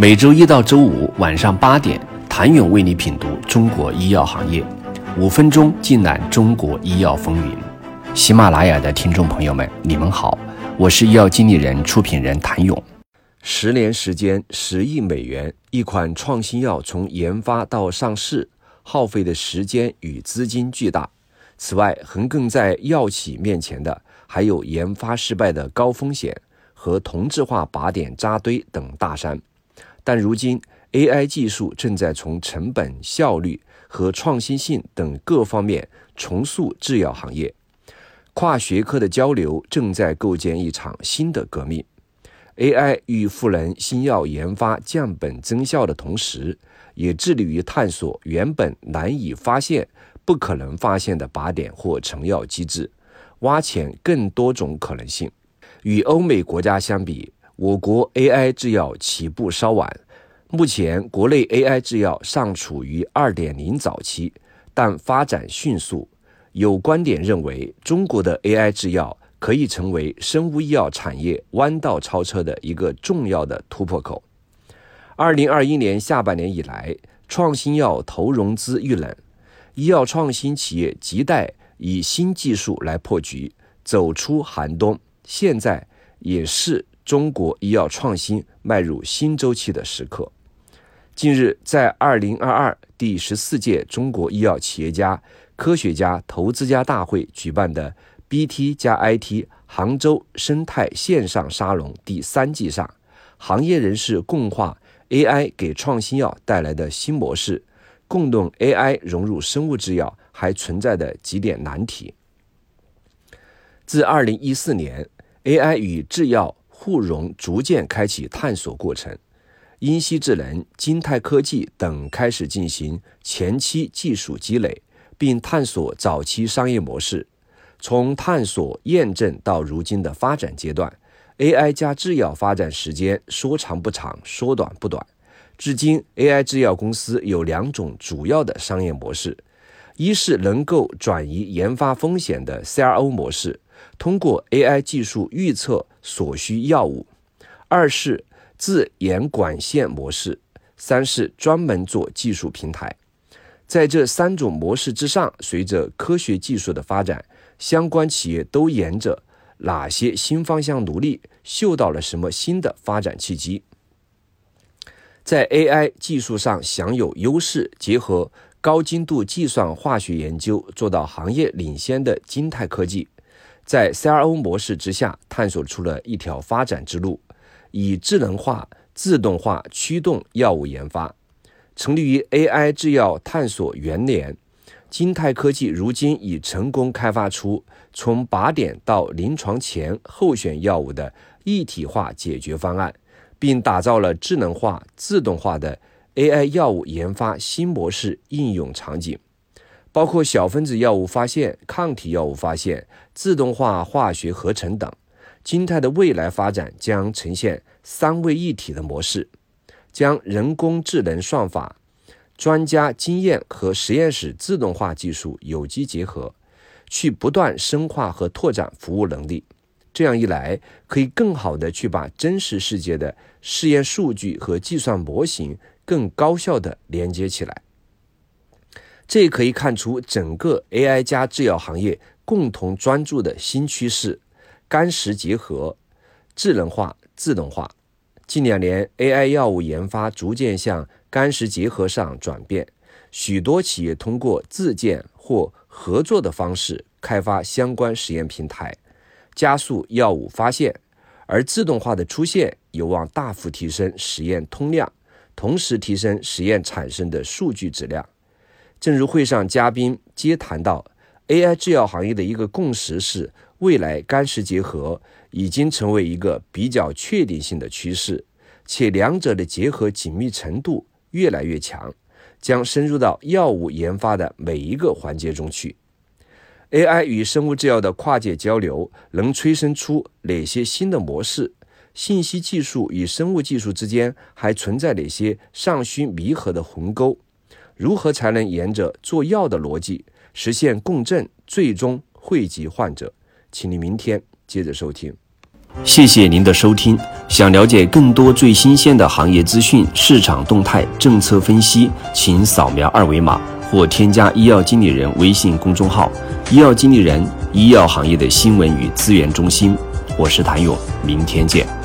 每周一到周五晚上八点，谭勇为你品读中国医药行业，五分钟尽览中国医药风云。喜马拉雅的听众朋友们，你们好，我是医药经理人、出品人谭勇。十年时间，十亿美元，一款创新药从研发到上市，耗费的时间与资金巨大。此外，横亘在药企面前的还有研发失败的高风险和同质化靶点扎堆等大山。但如今，AI 技术正在从成本、效率和创新性等各方面重塑制药行业，跨学科的交流正在构建一场新的革命。AI 与赋能新药研发降本增效的同时，也致力于探索原本难以发现。不可能发现的靶点或成药机制，挖潜更多种可能性。与欧美国家相比，我国 AI 制药起步稍晚。目前，国内 AI 制药尚处于2.0早期，但发展迅速。有观点认为，中国的 AI 制药可以成为生物医药产业弯道超车的一个重要的突破口。2021年下半年以来，创新药投融资遇冷。医药创新企业亟待以新技术来破局，走出寒冬。现在也是中国医药创新迈入新周期的时刻。近日，在二零二二第十四届中国医药企业家、科学家、投资家大会举办的 BT 加 IT 杭州生态线上沙龙第三季上，行业人士共话 AI 给创新药带来的新模式。共同 AI 融入生物制药还存在的几点难题。自2014年，AI 与制药互融逐渐开启探索过程，英西智能、金泰科技等开始进行前期技术积累，并探索早期商业模式。从探索验证到如今的发展阶段，AI 加制药发展时间说长不长，说短不短。至今，AI 制药公司有两种主要的商业模式：一是能够转移研发风险的 CRO 模式，通过 AI 技术预测所需药物；二是自研管线模式；三是专门做技术平台。在这三种模式之上，随着科学技术的发展，相关企业都沿着哪些新方向努力，嗅到了什么新的发展契机？在 AI 技术上享有优势，结合高精度计算化学研究做到行业领先的金泰科技，在 CRO 模式之下探索出了一条发展之路，以智能化、自动化驱动药物研发。成立于 AI 制药探索元年，金泰科技如今已成功开发出从靶点到临床前候选药物的一体化解决方案。并打造了智能化、自动化的 AI 药物研发新模式应用场景，包括小分子药物发现、抗体药物发现、自动化化学合成等。金泰的未来发展将呈现三位一体的模式，将人工智能算法、专家经验和实验室自动化技术有机结合，去不断深化和拓展服务能力。这样一来，可以更好的去把真实世界的试验数据和计算模型更高效的连接起来。这也可以看出整个 AI 加制药行业共同专注的新趋势：干湿结合、智能化、自动化。近两年，AI 药物研发逐渐向干湿结合上转变，许多企业通过自建或合作的方式开发相关实验平台。加速药物发现，而自动化的出现有望大幅提升实验通量，同时提升实验产生的数据质量。正如会上嘉宾皆谈到，AI 制药行业的一个共识是，未来干湿结合已经成为一个比较确定性的趋势，且两者的结合紧密程度越来越强，将深入到药物研发的每一个环节中去。AI 与生物制药的跨界交流能催生出哪些新的模式？信息技术与生物技术之间还存在哪些尚需弥合的鸿沟？如何才能沿着做药的逻辑实现共振，最终惠及患者？请你明天接着收听。谢谢您的收听。想了解更多最新鲜的行业资讯、市场动态、政策分析，请扫描二维码或添加医药经理人微信公众号“医药经理人”——医药行业的新闻与资源中心。我是谭勇，明天见。